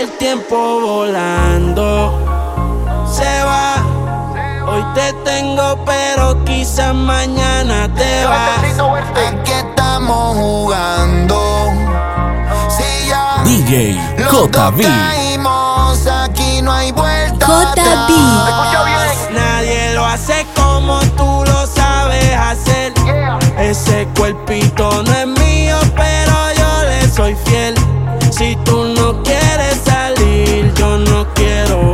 El tiempo volando se va. Hoy te tengo, pero quizás mañana te vas. ¿En qué estamos jugando? Si ya DJ JB. aquí no hay vuelta. JB. Nadie lo hace como tú lo sabes hacer. Ese cuerpito no es mío, pero yo le soy fiel. Si tú no quieres salir, yo no quiero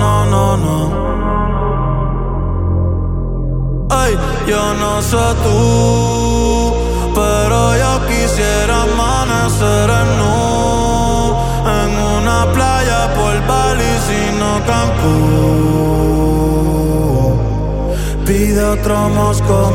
no, no. Ay, yo no sé tú, pero yo quisiera amanecer en en una playa por Bali, sino Cancún. Pide otro Moscow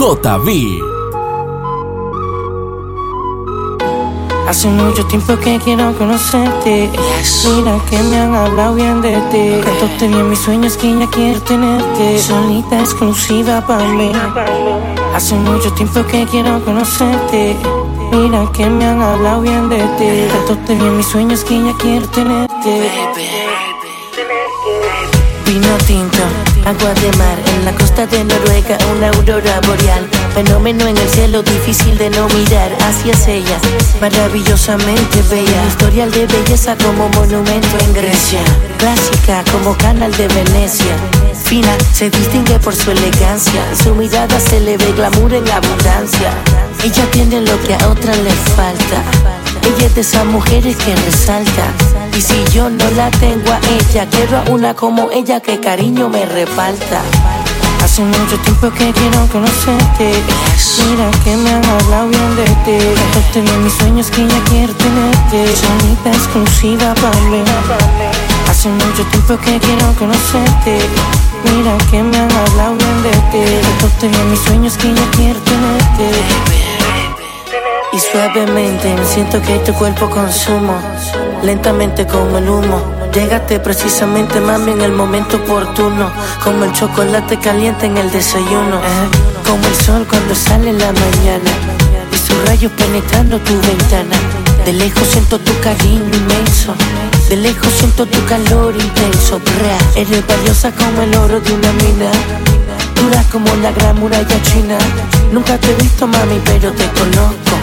JB. Hace mucho tiempo que quiero conocerte. Mira que me han hablado bien de ti. Tanto tenía mis sueños que ya quiero tenerte. Solita, exclusiva para mí. Hace mucho tiempo que quiero conocerte. Mira que me han hablado bien de ti. Tanto tenía mis sueños que ya quiero tenerte. Vino tinto, agua de mar en la costa de Noruega, una aurora boreal. Fenómeno en el cielo, difícil de no mirar hacia ella. Maravillosamente bella, historial de belleza como monumento en Grecia. Clásica como canal de Venecia. Fina, se distingue por su elegancia. Su mirada se le ve glamour en abundancia. Ella tiene lo que a otra le falta. Ella es de esas mujeres que resaltan. Y si yo no la tengo a ella, quiero a una como ella que cariño me reparta. Hace mucho tiempo que quiero conocerte. Mira que me han hablado bien de ti. Contaste bien mis sueños que ya quiero tenerte. Sonita exclusiva para mí. Hace mucho tiempo que quiero conocerte. Mira que me han hablado bien de ti. Contaste bien mis sueños que ya quiero tenerte. Y suavemente siento que tu cuerpo consumo, lentamente como el humo. Llegaste precisamente, mami, en el momento oportuno. Como el chocolate caliente en el desayuno. Eh, como el sol cuando sale en la mañana. Y sus rayos penetrando tu ventana. De lejos siento tu cariño inmenso. De lejos siento tu calor intenso. Eres valiosa como el oro de una mina. Dura como la gran muralla china. Nunca te he visto, mami, pero te conozco.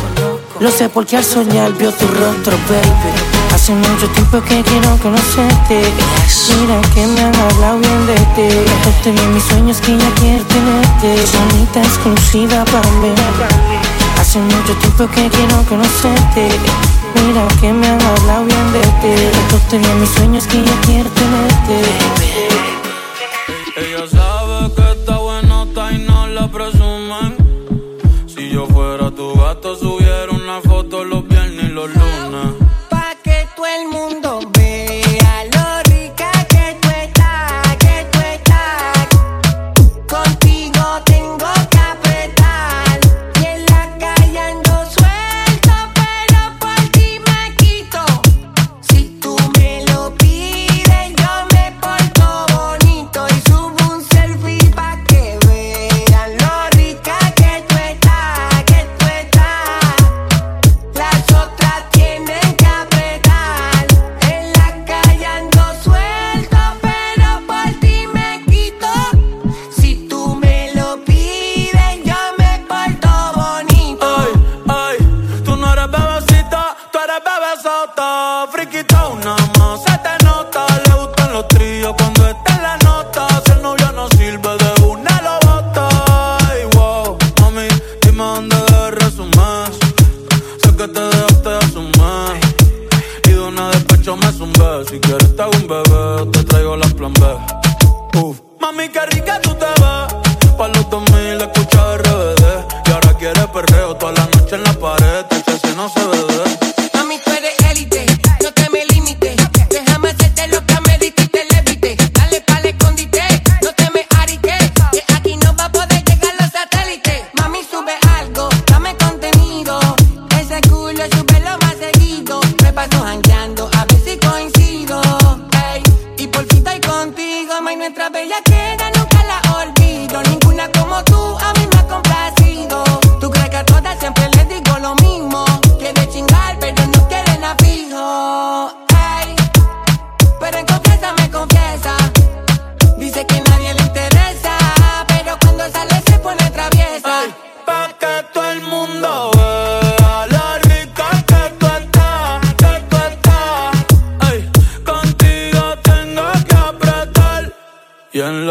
Lo sé porque al soñar vio tu rostro, baby. Hace mucho tiempo que quiero conocerte. Mira que me han hablado bien de ti. Contaste bien mis sueños que ya quiero tenerte. Sonita exclusiva para mí. Hace mucho tiempo que quiero conocerte. Mira que me han hablado bien de ti. Contaste bien mis sueños que ya quiero tenerte.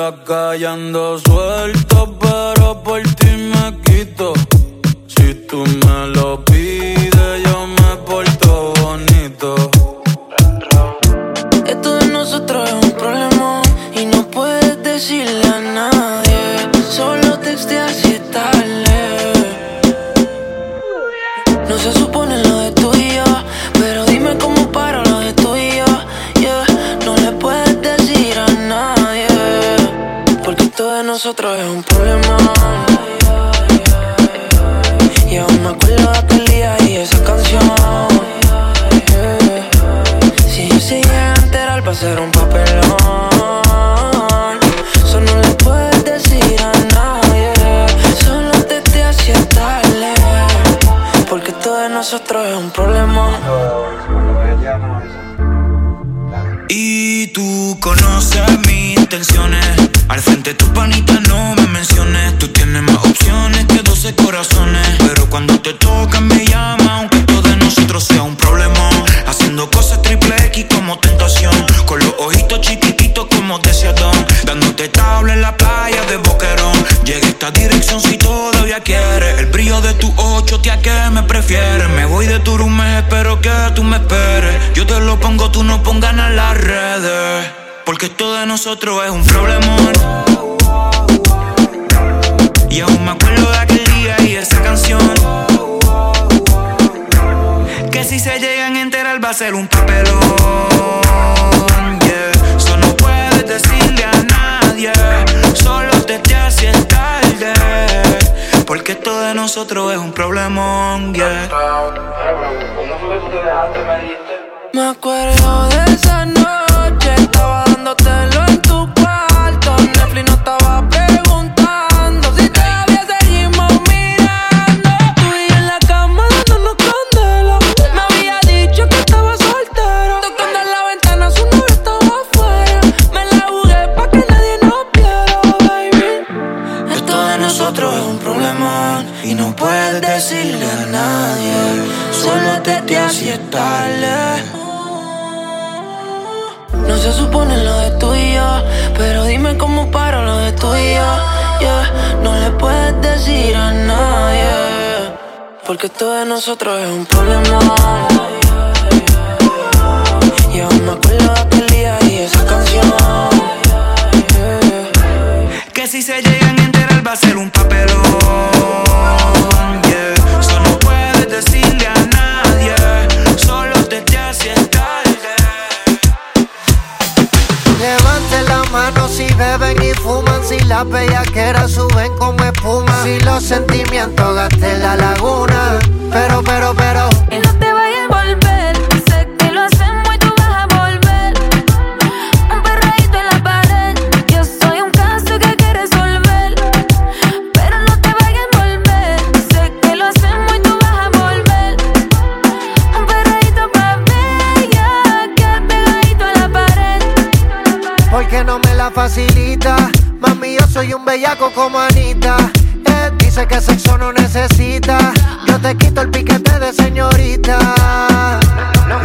Porque esto de nosotros es nosotros es un problemón, yeah. Porque esto de nosotros es un problema. Y aún me acuerdo de aquel día y esa canción. Que si se llegan a enterar va a ser un las bellaqueras suben como espuma, si los sentimientos gasten la laguna. Pero, pero, pero, Y no te vayas a volver. Sé que lo hacemos y tú vas a volver. Un perreíto en la pared. Yo soy un caso que hay que resolver. Pero no te vayas a volver. Sé que lo hacemos y tú vas a volver. Un perreíto pa' bella. Que pegadito a la pared. porque no me la facilita. Soy un bellaco como Anita. Él dice que sexo no necesita. Yo te quito el piquete de señorita.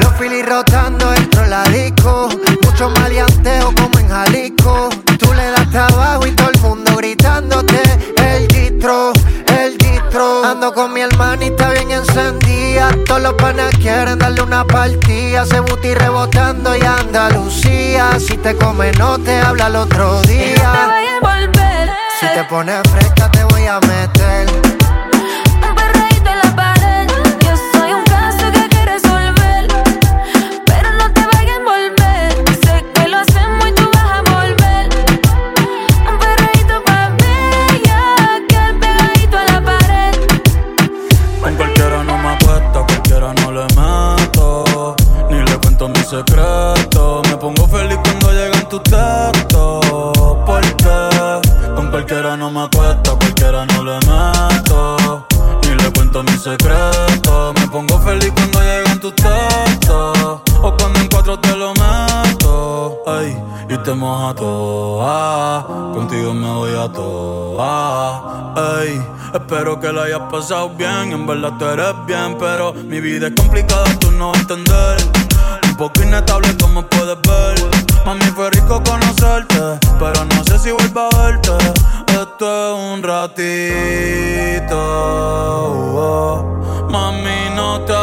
Los filis rotando dentro de la disco. Mucho maleanteo como en Jalisco. Tú le das trabajo y todo el mundo gritándote. El distro, el distro. Ando con mi hermanita bien encendida. Todos los panas quieren darle una partida. Se buti rebotando y Andalucía. Si te come, no te habla el otro Pones fresca, que la hayas pasado bien. En verdad tú eres bien, pero mi vida es complicada, tú no entender. Un poco inestable, como puedes ver. Mami, fue rico conocerte, pero no sé si vuelvo a verte. Esto es un ratito. oh. Mami, no te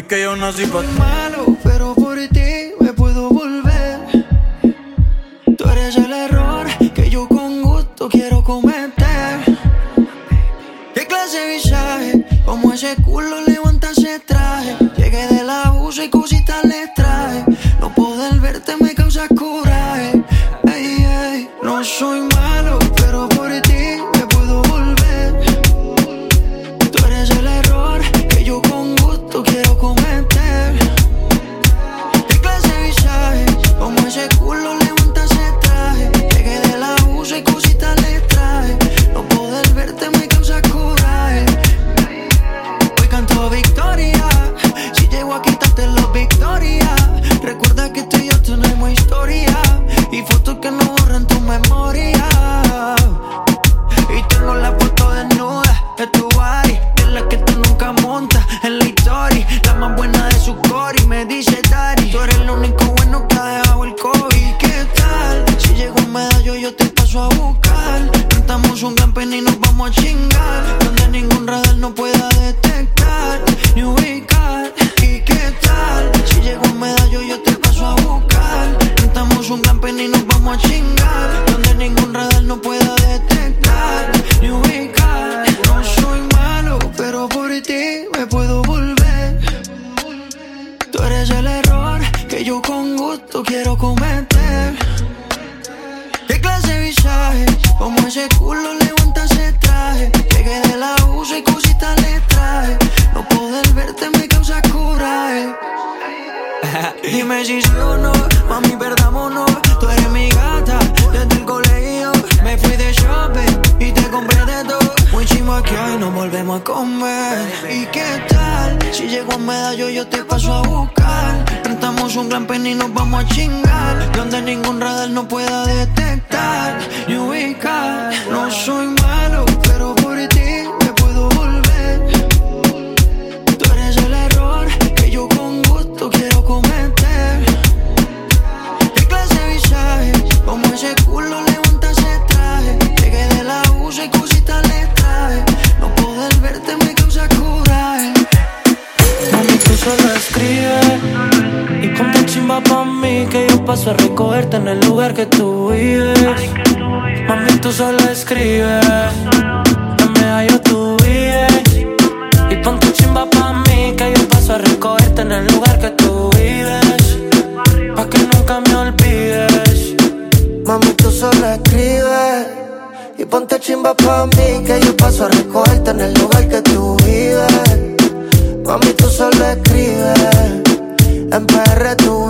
Mí que yo nací pa' malo, pero por ti me puedo volver. Tú eres el error que yo con gusto quiero cometer. ¿Qué clase de visaje? Como ese culo levanta ese traje. Llegué del abuso y cositas les traje. No poder verte me causa coraje. Ey, ey, no soy malo, Y nos vamos a chingar. Donde ningún radar no pueda detectar ni ubicar. ¿Y qué tal? Si llego un medallo, yo te paso a buscar. Rentamos un camping y nos vamos a chingar. Donde ningún radar no pueda detectar ni ubicar. No soy malo, pero por ti me puedo volver. Tú eres el error que yo con gusto quiero cometer. ¿Qué clase de visaje? Como ese culo levanta ese traje. Llegué de la uso y cositas le traje. No poder verte me causa coraje. Dime si sí o no, mami, perdámonos. Tú eres mi gata desde el colegio. Me fui de shopping y te compré de todo. Muy chimo que hoy nos volvemos a comer. ¿Y qué tal? Si llego a medallo, yo te paso a buscar. Rentamos un gran pen y nos vamos a chingar. Donde ningún radar no pueda detectar ni ubicar. No soy malo, pero por ti me puedo volver. Tú eres el error que yo con gusto quiero cometer. ¿Qué clase de visaje? Como ese culo levanta ese traje. Llegué de la uso y cositas le traje. No poder verte me causa coraje. Mami, tú solo escribes Y pa' mí Que yo paso a recogerte en el lugar que tú vives. Mami, tú solo escribes. En medallo tú vives. Y ponte chimba pa' mí Que yo paso a recogerte en el lugar que tú vives. Pa' que nunca me olvides. Mami, tú solo escribes. Y ponte chimba pa' mí que yo paso a recogerte en el lugar que tú vives. Mami, tú solo escribes, en PR tú.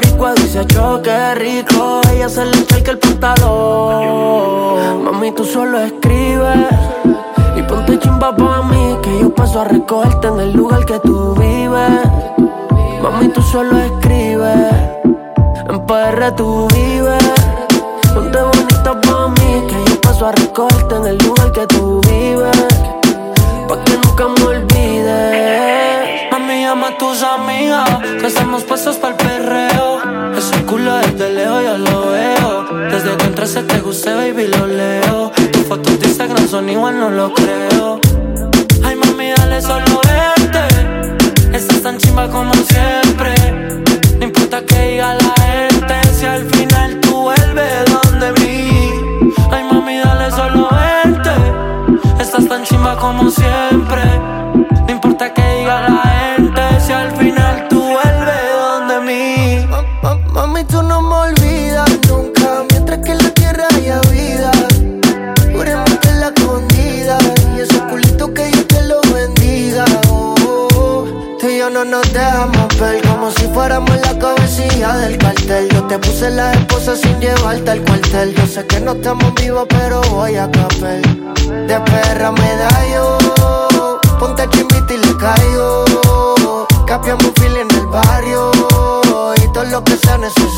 boricua dice choque rico. Ella se le echa el pantalón Mami, tú solo escribes. Y ponte chimba pa' mí Que yo paso a recogerte en el lugar que tú vives. Mami, tú solo escribes. En PR tú vives. Ponte bonita pa' mí Que yo paso a recogerte en el lugar que tú vives. Pa' que nunca me olvides tus amigas Que estamos puestos pa'l perreo. Ese culo desde lejos yo lo veo. Desde que entraste te gusté, baby, lo leo. Tus fotos de Instagram son igual, no lo creo. Ay, mami, dale solo verte Estás tan chimba como siempre. No importa que diga la gente Si al final tú vuelves donde mí. Ay, mami, dale solo verte Estás tan chimba como siempre no me olvidas nunca Mientras que en la tierra haya vida. Juremos que la escondida Y ese culito que Dios te lo bendiga. Oh. Tú y yo no nos dejamos ver Como si fuéramos la cabecilla del cartel. Yo te puse la esposa sin llevarte al cuartel. Yo sé que no estamos vivos pero voy a capel De perra medallo Ponte chimbita y le caigo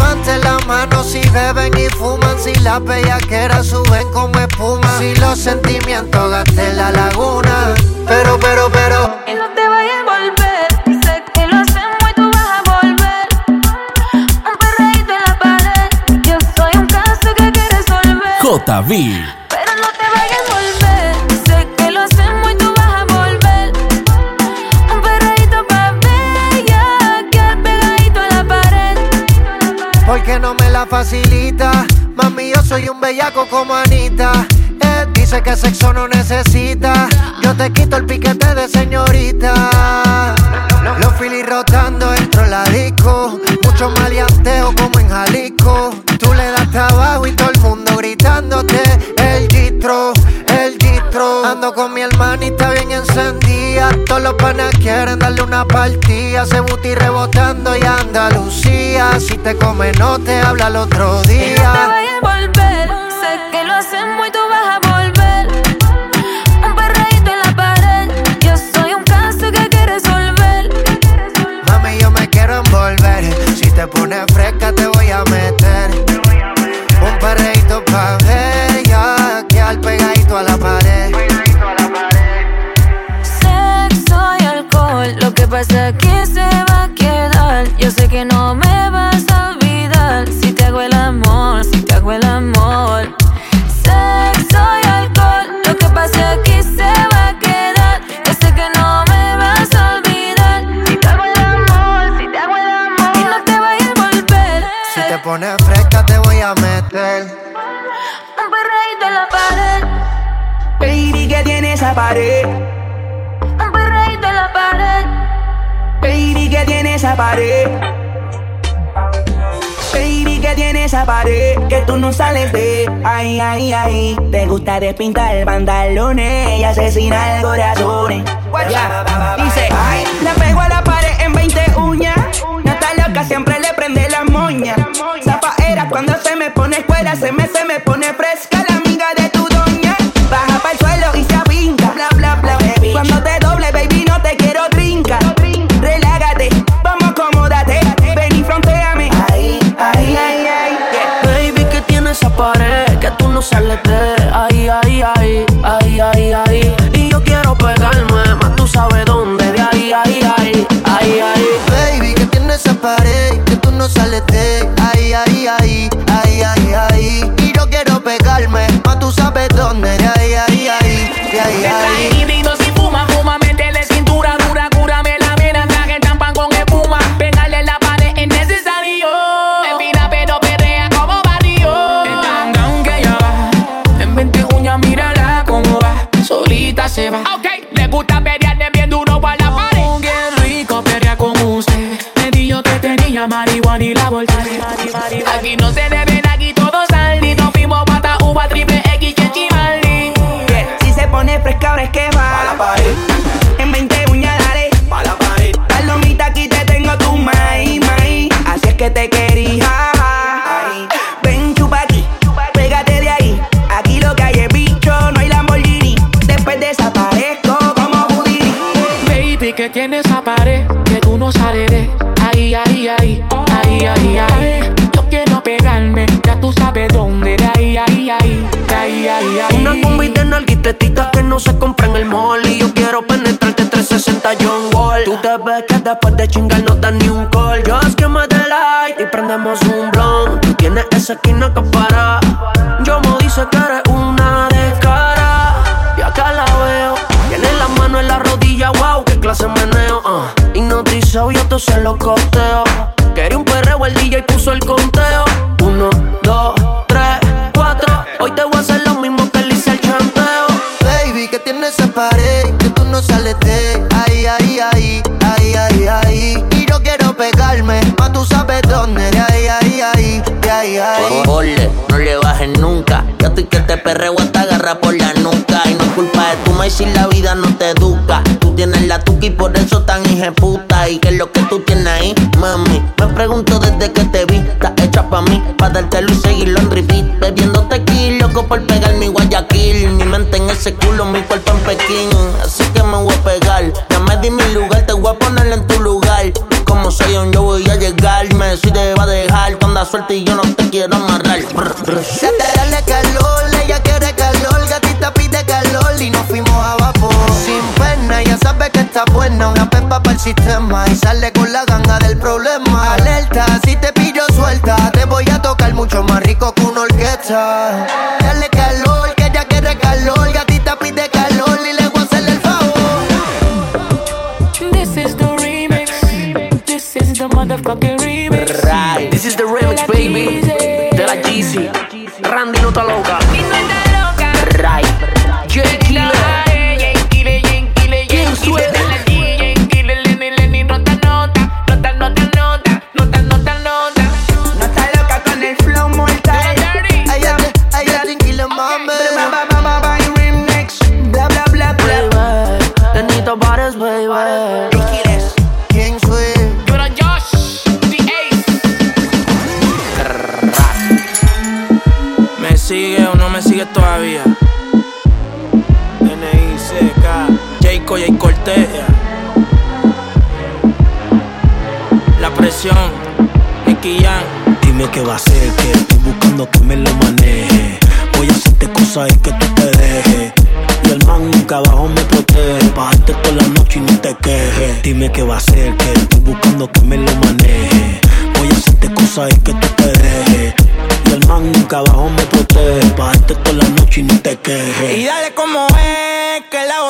Levante la mano si beben y fuman Si las bellaqueras suben como espuma Si los sentimientos gasten la laguna Pero, pero, pero Y no te vayas a volver. Sé que lo hacemos y tú vas a volver. Un perreíto en la pared. Yo soy un caso que que resolver. JB. que no me la facilita. Mami, yo soy un bellaco como Anita. Eh, dice que sexo no necesita. Yo te quito el piquete de señorita. Los filis rotando entro en la disco. Mucho maleanteo como en Jalisco. Tú le das trabajo y todo el mundo gritándote el distro Ando con mi hermanita bien encendida. Todos los panas quieren darle una partida. Se buti rebotando y Andalucía. Si te come, no te habla el otro día. Y no te vayas a volver. Sé que lo hacemos y tú vas a volver. Un perreíto en la pared. Yo soy un caso que hay que resolver. Mami, yo me quiero envolver. Si te pones fresca, te voy a meter. Un perreíto pa' que no me vas a olvidar. Si te hago el amor, si te hago el amor. Sexo y alcohol. Lo que pasa aquí se va a quedar. Yo sé que no me vas a olvidar. Si te hago el amor, si te hago el amor. Y no te vayas a volver. Si te pones fresca, te voy a meter. Un perreíto en la pared. Baby, que tiene esa pared? Un perreíto en la pared. Baby, que tiene esa pared? Esa pared? Que tú no sales de. Ay, ay, ay Te gusta despintar pantalones Y asesinar corazones. Ya, dice Ay, le pego a la pared en 20 uñas. No está loca, siempre le prende la moña. Zafaera cuando se me pone escuela Se me, se me pone fresca Ves que después de chingar no das ni un call. Just que me like y prendemos un blunt Tú tienes esa esquina que para. Yo me dice que eres una descara. Y acá la veo. Tiene la mano en la rodilla, wow, qué clase de meneo uh. Hipnotizado, yo te se lo costeo. Quería un perreo, el DJ puso el conteo. Uno, dos, tres, cuatro. Hoy te voy a hacer lo mismo que le hice al chanteo. Baby, que tiene esa pared que tú no sales de ahí, ahí, ahí, pegarme, más tú sabes dónde, de ahí, ahí, ahí, de ahí, ahí. Ole, no le bajes nunca. Yo estoy que te perreo hasta agarra por la nuca. Y no es culpa de tu maíz si la vida no te educa. Tú tienes la tuca y por eso tan puta. ¿Y qué es lo que tú tienes ahí, mami? Me pregunto desde que te vi. Estás hecha pa' mí, pa' dártelo y seguirlo en repeat. Bebiendo tequila, loco por pegar mi Guayaquil. Mi mente en ese culo, mi cuerpo en Pekín. Así que me voy a pegar. Ya me di mi lugar, te voy a poner en tu suelta y yo no te quiero amarrar. Dale calor, ella quiere calor, gatita pide calor y nos fuimos a vapor. Sin pena, ya sabe que está buena, una pepa para el sistema y sale con la ganga del problema. Alerta, si te pillo suelta, te voy a tocar mucho más rico que una orquesta. Randy no está loca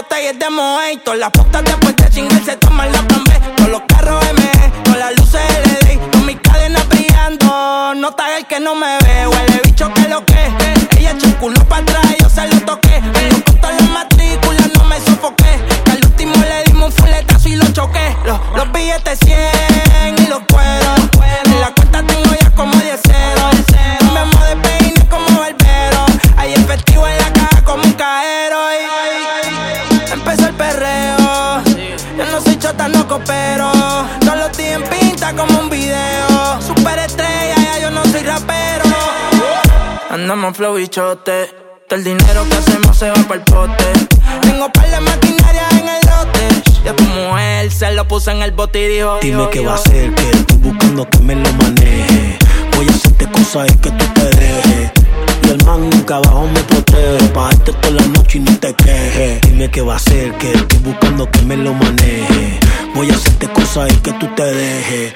es, que la botella es de Moe. Y todas las putas después de chingar se toman la plan B. Todos los carros M, con las luces LED. Con mis cadenas brillando, no está el que no me ve. Huele bicho que lo que. Ella echó culo para atrás, Andamos flow y chote. Todo el dinero que hacemos se va para el pote. Tengo par de maquinaria en el lote. Ya tu mujer se lo puso en el bote y dijo: Dime qué va a ser, que estoy buscando que me lo maneje. Voy a hacerte cosas y que tú te dejes. Y el man nunca abajo me protege. Bajarte toda la noche y no te quejes. Dime qué va a ser, que estoy buscando que me lo maneje. Voy a hacerte cosas y que tú te dejes.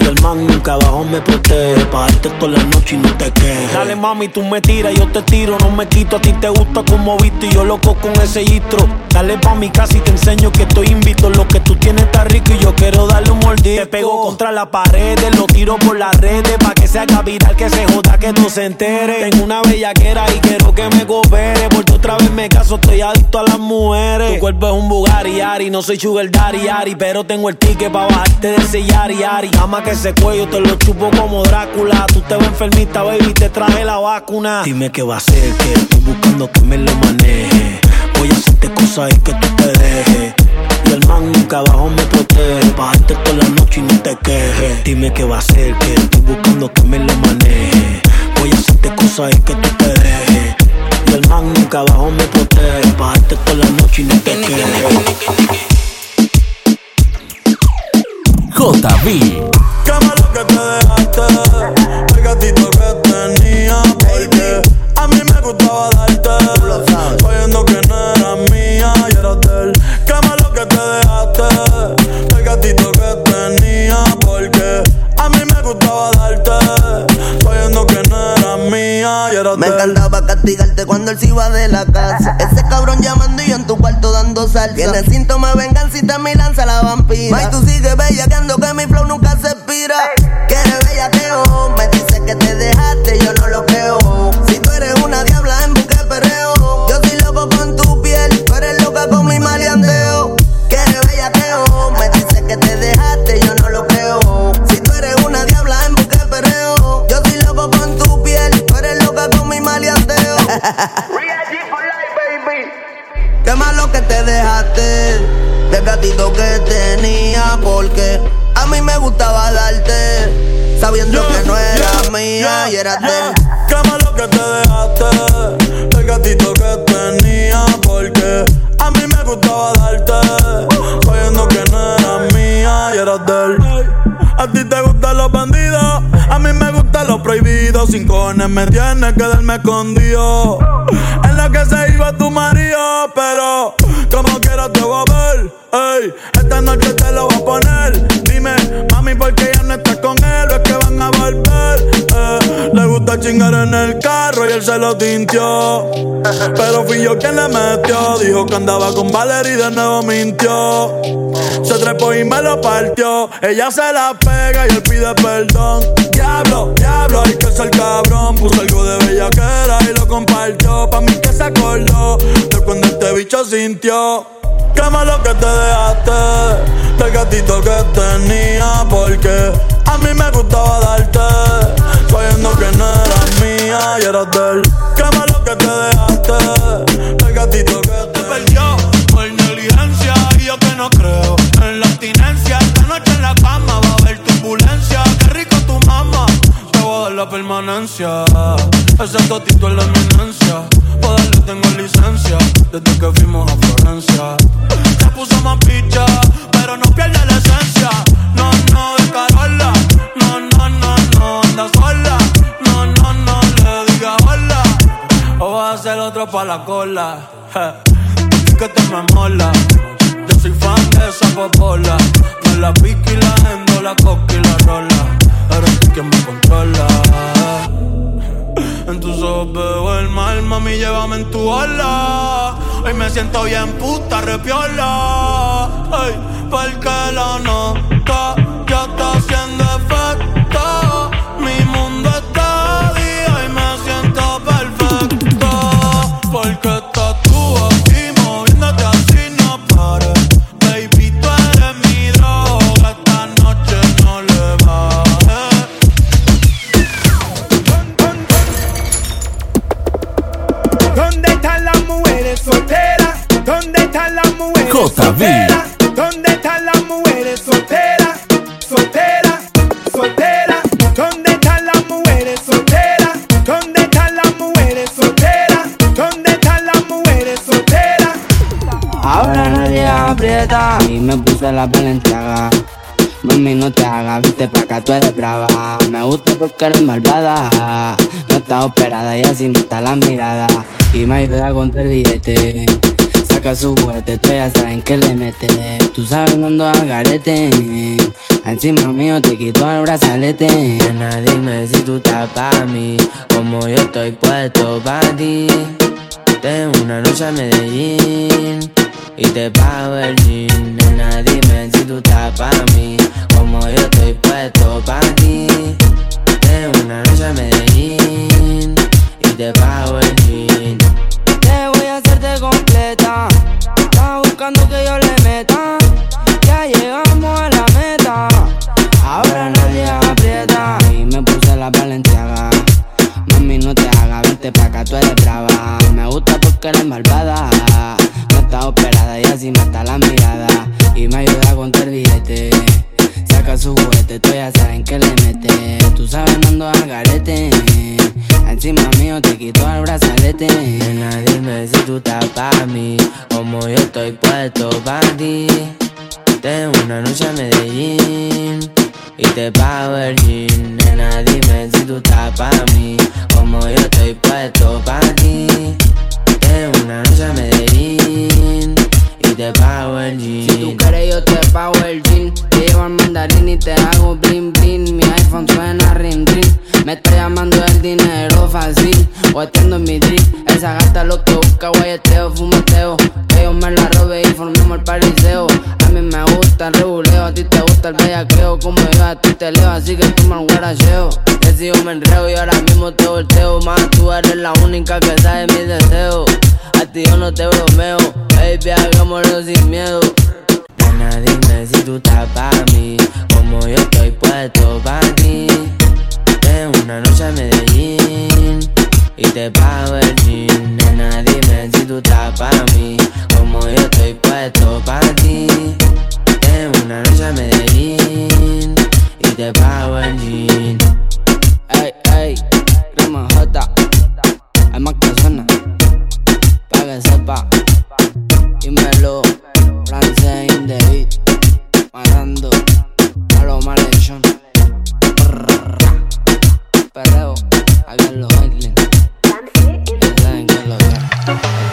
El man nunca abajo me protege. Bajarte toda la noche y no te quejes. Dale mami, tú me tiras, yo te tiro, no me quito. A ti te gusta como viste y yo loco con ese gistro. Dale pa' mi casa y te enseño que estoy invito. Lo que tú tienes está rico y yo quiero darle un mordisco. Te pego contra la pared, lo tiro por las redes. Pa' que se haga viral, que se joda, que no se entere. Tengo una bellaquera y quiero que me coopere. Porque otra vez me caso, estoy adicto a las mujeres. Tu cuerpo es un Bugatti, Ari, no soy sugar daddy, Ari. Pero tengo el ticket pa' bajarte de ese yari, Ari. Ama que ese cuello te lo chupo como Drácula. Tú te ves enfermita, baby, te traje la vacuna. Dime qué va a ser, que estoy buscando que me lo maneje. Voy a hacerte cosas y que tú te dejes. Y el man nunca abajo me protege. Bajarte toda la noche y no te quejes. Dime qué va a ser, que estoy buscando que me lo maneje. Voy a hacerte cosas y que tú te dejes. Y el man nunca abajo me protege. Bajarte toda la noche y no te quejes. JB. Qué malo que te dejaste El gatito que tenía Porque a mí me gustaba darte. Sabiendo que no era mía y era de él Qué malo que te dejaste El gatito que tenía Porque a mí me gustaba darte. Sabiendo que no era mía y era de Me encantaba castigarte cuando él se iba de la casa. Ese cabrón llamando y yo en tu cuarto dando salsa. Tiene síntomas de venganza y te mi lanza la vampira. Y tú sigues bellaqueando que mi flow nunca se expira. Quieres bellaqueo, me dice que te dejaste, yo no lo creo. Si tú eres una yeah, y era de yeah. él. Qué malo que te dejaste El gatito que tenía Porque a mí me gustaba darte Sabiendo que no era mía y era de él A ti te gustan los bandidos A mí me gustan los prohibidos Sin cojones me tienes que darme escondido En la que se iba tu marido Pero como quiera te voy a ver Ey, esta noche te lo voy chingar en el carro y él se lo tintió. Pero fui yo quien le metió. Dijo que andaba con Valerie y de nuevo mintió. Se trepó y me lo partió. Ella se la pega y él pide perdón. Diablo, diablo, hay que ser cabrón. Puso algo de bellaquera y lo compartió. Pa' mí que se acordó de cuando este bicho sintió. Qué malo que te dejaste del gatito que tenía Porque a mí me gustaba darte Sabiendo que no eras mía y eras de él Qué malo que te dejaste del gatito que te perdió por negligencia Y yo que no creo en la abstinencia Esta noche en la cama va a haber turbulencia Qué rico tu mamá te voy a dar la permanencia. Ese totito en la eminencia. Pa' darle tengo licencia, desde que fuimos a Florencia. Se puso más picha, pero no pierde la esencia. No, no, de Carola. No, no, no, no, anda sola. No, no, no, le diga hola. O va a ser otro pa' la cola. Que te me mola. Yo soy fan de esa popola. Me la pique y la endo, la y la rola. Eres tú quien me controla. En tus ojos veo el mal, mami, llévame en tu ola. Hoy me siento bien puta, repiola. Ay, porque la nota JB. ¿Dónde están las mujeres solteras? Solteras, solteras. ¿Dónde están las mujeres solteras? ¿Dónde están las mujeres solteras? ¿Dónde están las mujeres solteras? Ahora nadie aprieta y me puse la pelenchaga. Mami, no te hagas, viste pa' acá, tú eres brava. Me gusta porque eres malvada. No estás operada y así me está la mirada. Y me ayuda con el billete. Saca su juguete, tú ya saben que le mete. Tú sabes cuando al garete. Encima mío te quito el brazalete. Nena, dime si tú estás pa' mí. Como yo estoy puesto pa' ti. Tengo una noche a Medellín y te pago el jean. Nena, dime si tú estás pa' mí, como yo estoy puesto pa' ti. Tengo una noche a Medellín y te pago el jean. A hacerte completa. Estás buscando que yo le meta. Ya llegamos a la meta. Ahora nadie aprieta. Y me puse la valenciaga. Mami, no te hagas, vente pa' acá, tú eres brava. Me gusta porque eres malvada. No estás operada y así está la mirada. Y me ayuda con el billete. Saca su juguete, tú ya saben que le mete. Tú sabes, no ando al garete. Encima mío te quito el brazalete. Nena, dime si tú estás pa' mí. Como yo estoy puesto pa' ti. Tengo una noche a Medellín y te pago el jean. Nena, dime si tú estás pa' mí, como yo estoy puesto pa' ti. Tengo una noche a Medellín te pago el jean. Si tú quieres yo te pago el jean. Te llevo al mandarín y te hago bling bling. Mi iPhone suena ring ring. Me está llamando el dinero fácil. O atiendo en mi drip. Esa gata lo que busca, guayeteo, fumeteo. Que yo me la robe y formemos el pariseo. A mí me gusta el reguleo, a ti te gusta el bellaqueo. Como yo a ti te leo, así que tú me guaracheo. Que si yo me enreo y ahora mismo te volteo. Más tú eres la única que sabe mis deseos. A ti yo no te bromeo, baby, hagámoslo sin miedo. Nena, dime si tú estás pa' mí, como yo estoy puesto pa' ti. Tengo una noche a Medellín y te pago el jean. Nena, dime si tú estás pa' mí, como yo estoy puesto pa' ti. Tengo una noche a Medellín y te pago el jean. Ey, ey, crema J, hay más que pa' sepa. Dímelo, francés in the beat, matando a los malhechos. Perreo, aquí en los saben que es lo que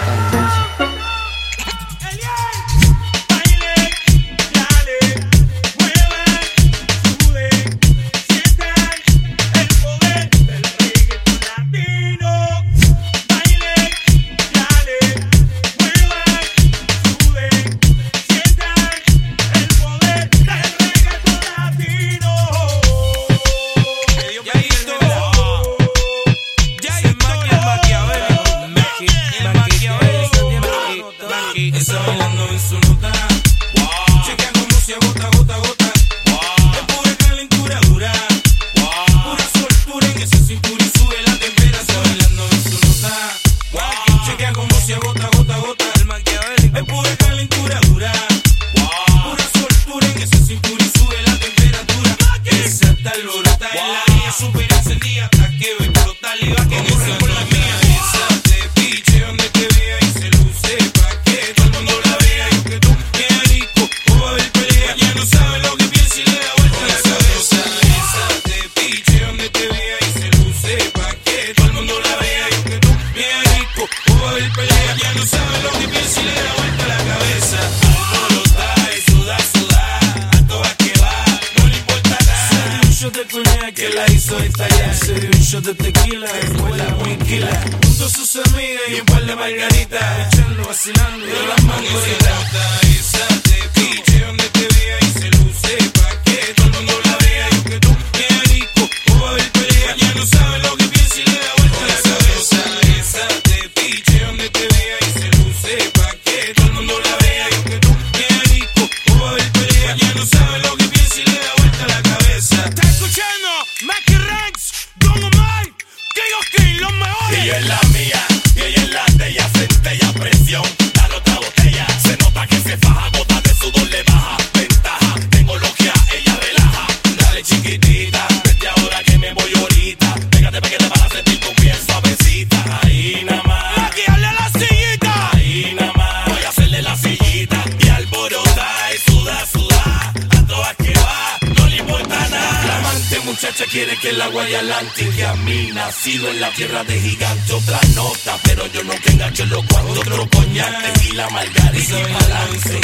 muchacha quiere que el agua y adelante a mí nacido en la tierra de gigante otra nota. Pero yo no tenga que lo cuando otro coñac y la margarita y balance.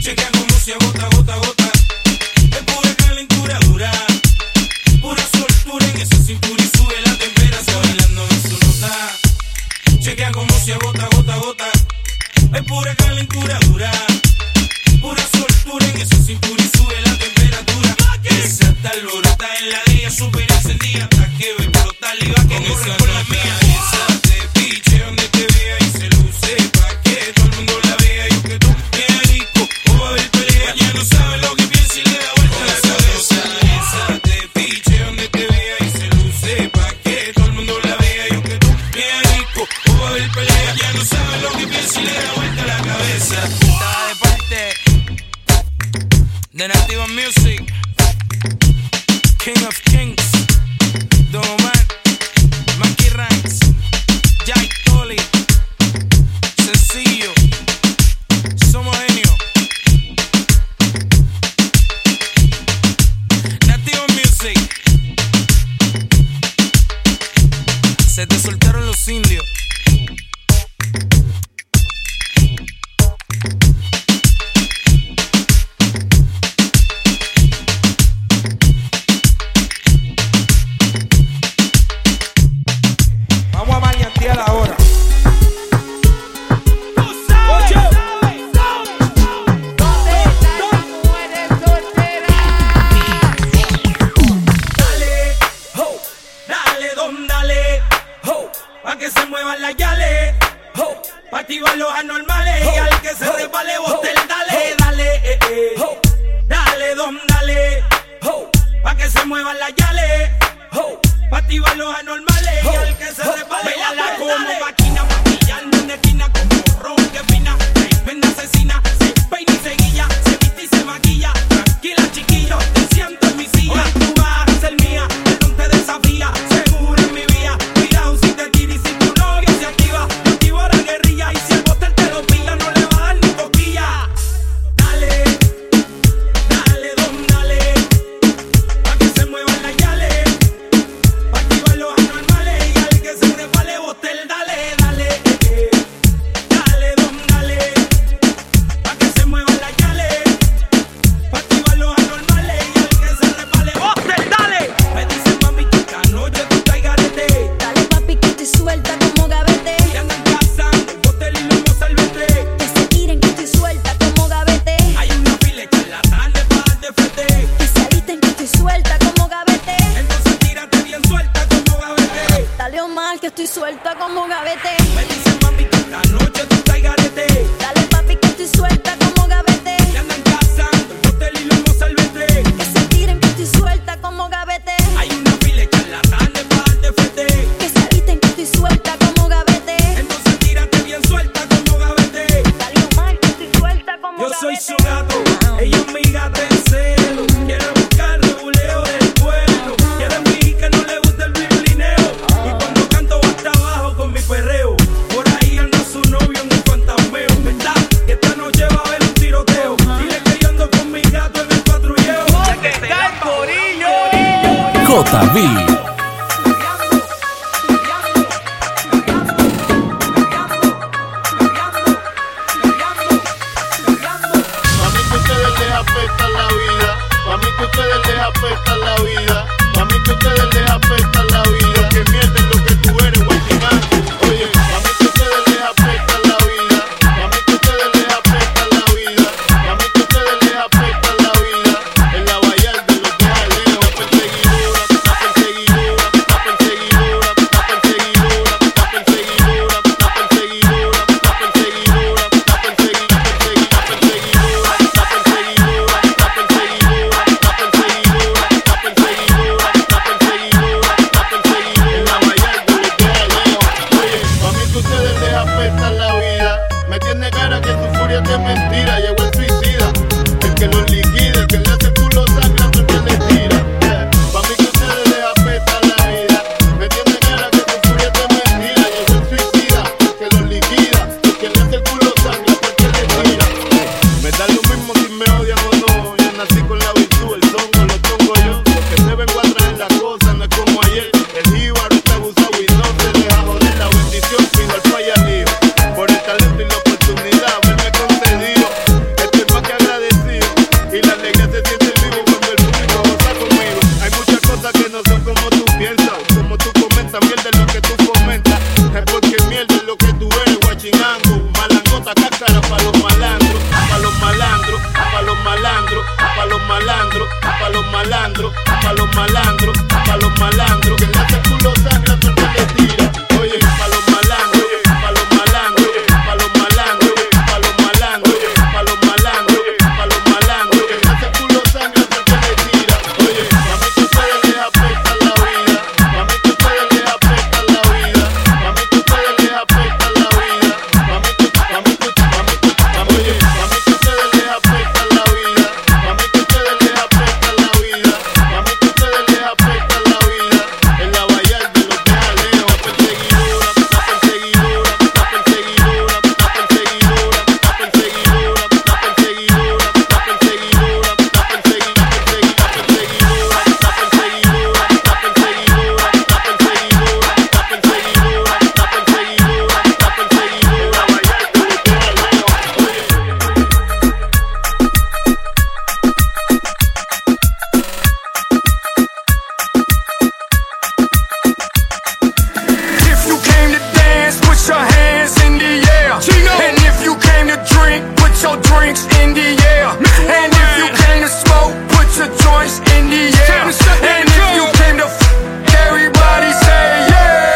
Checa como se agota gota gota es pura calentura dura. Pura soltura en esa cintura y sube la temperatura bailando en su nota. Checa como se agota gota gota. Es pura calentura dura. Pura soltura en esa cintura y sube la super encendida. Hay que ver por que no Cold drinks in the air. And if you came to smoke, put your joints in the air. And if you came to f- everybody say yeah.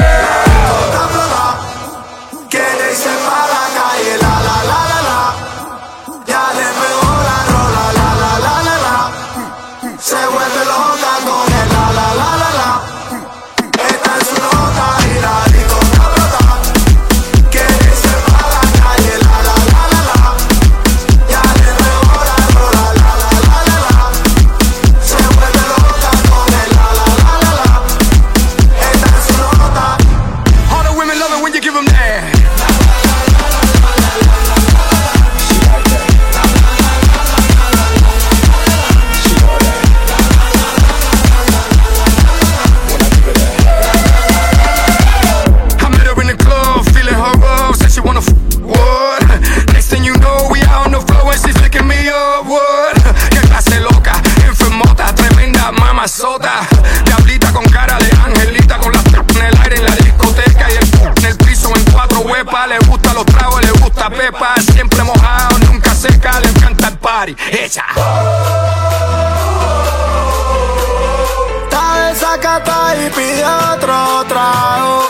y pide otro trago.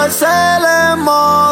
consolemos.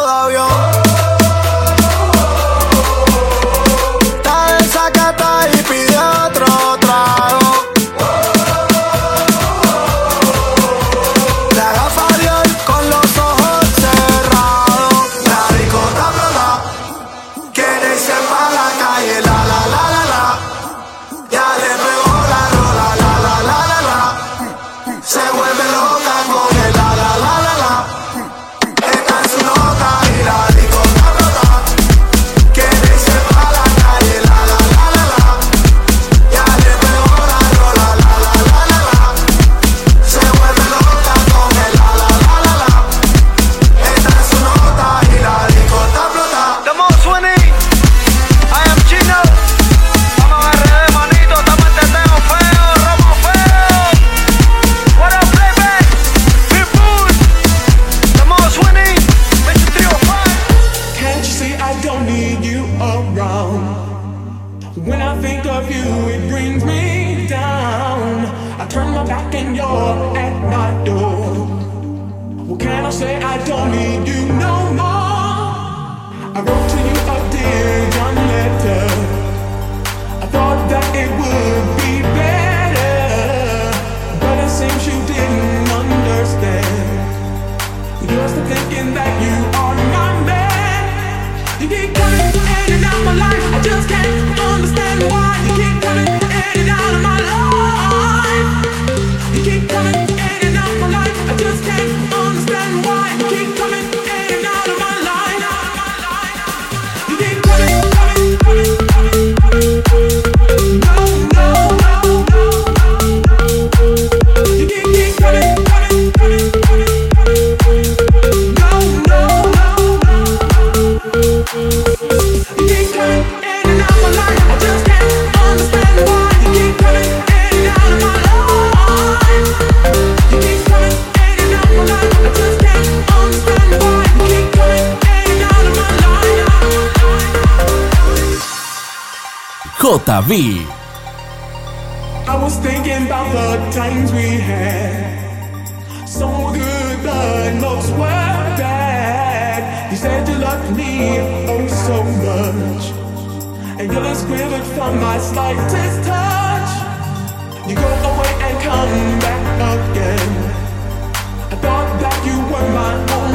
need oh so much. And you're the quivered from my slightest touch. You go away and come back again. I thought that you were my own.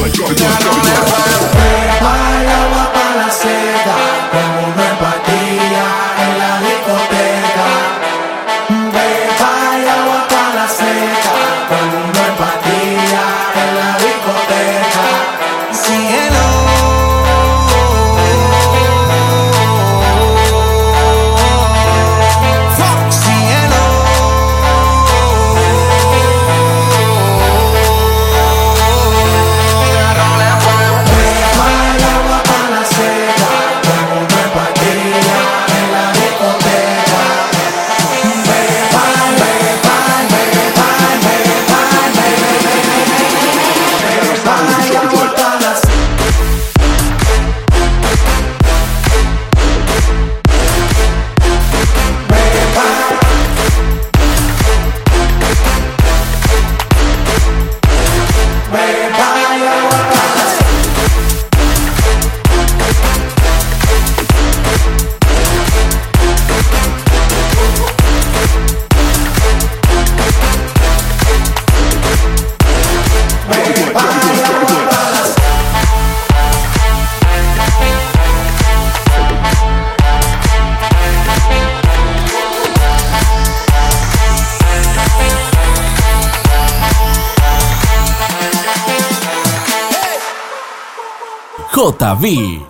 like, drop it, drop it, drop it. David.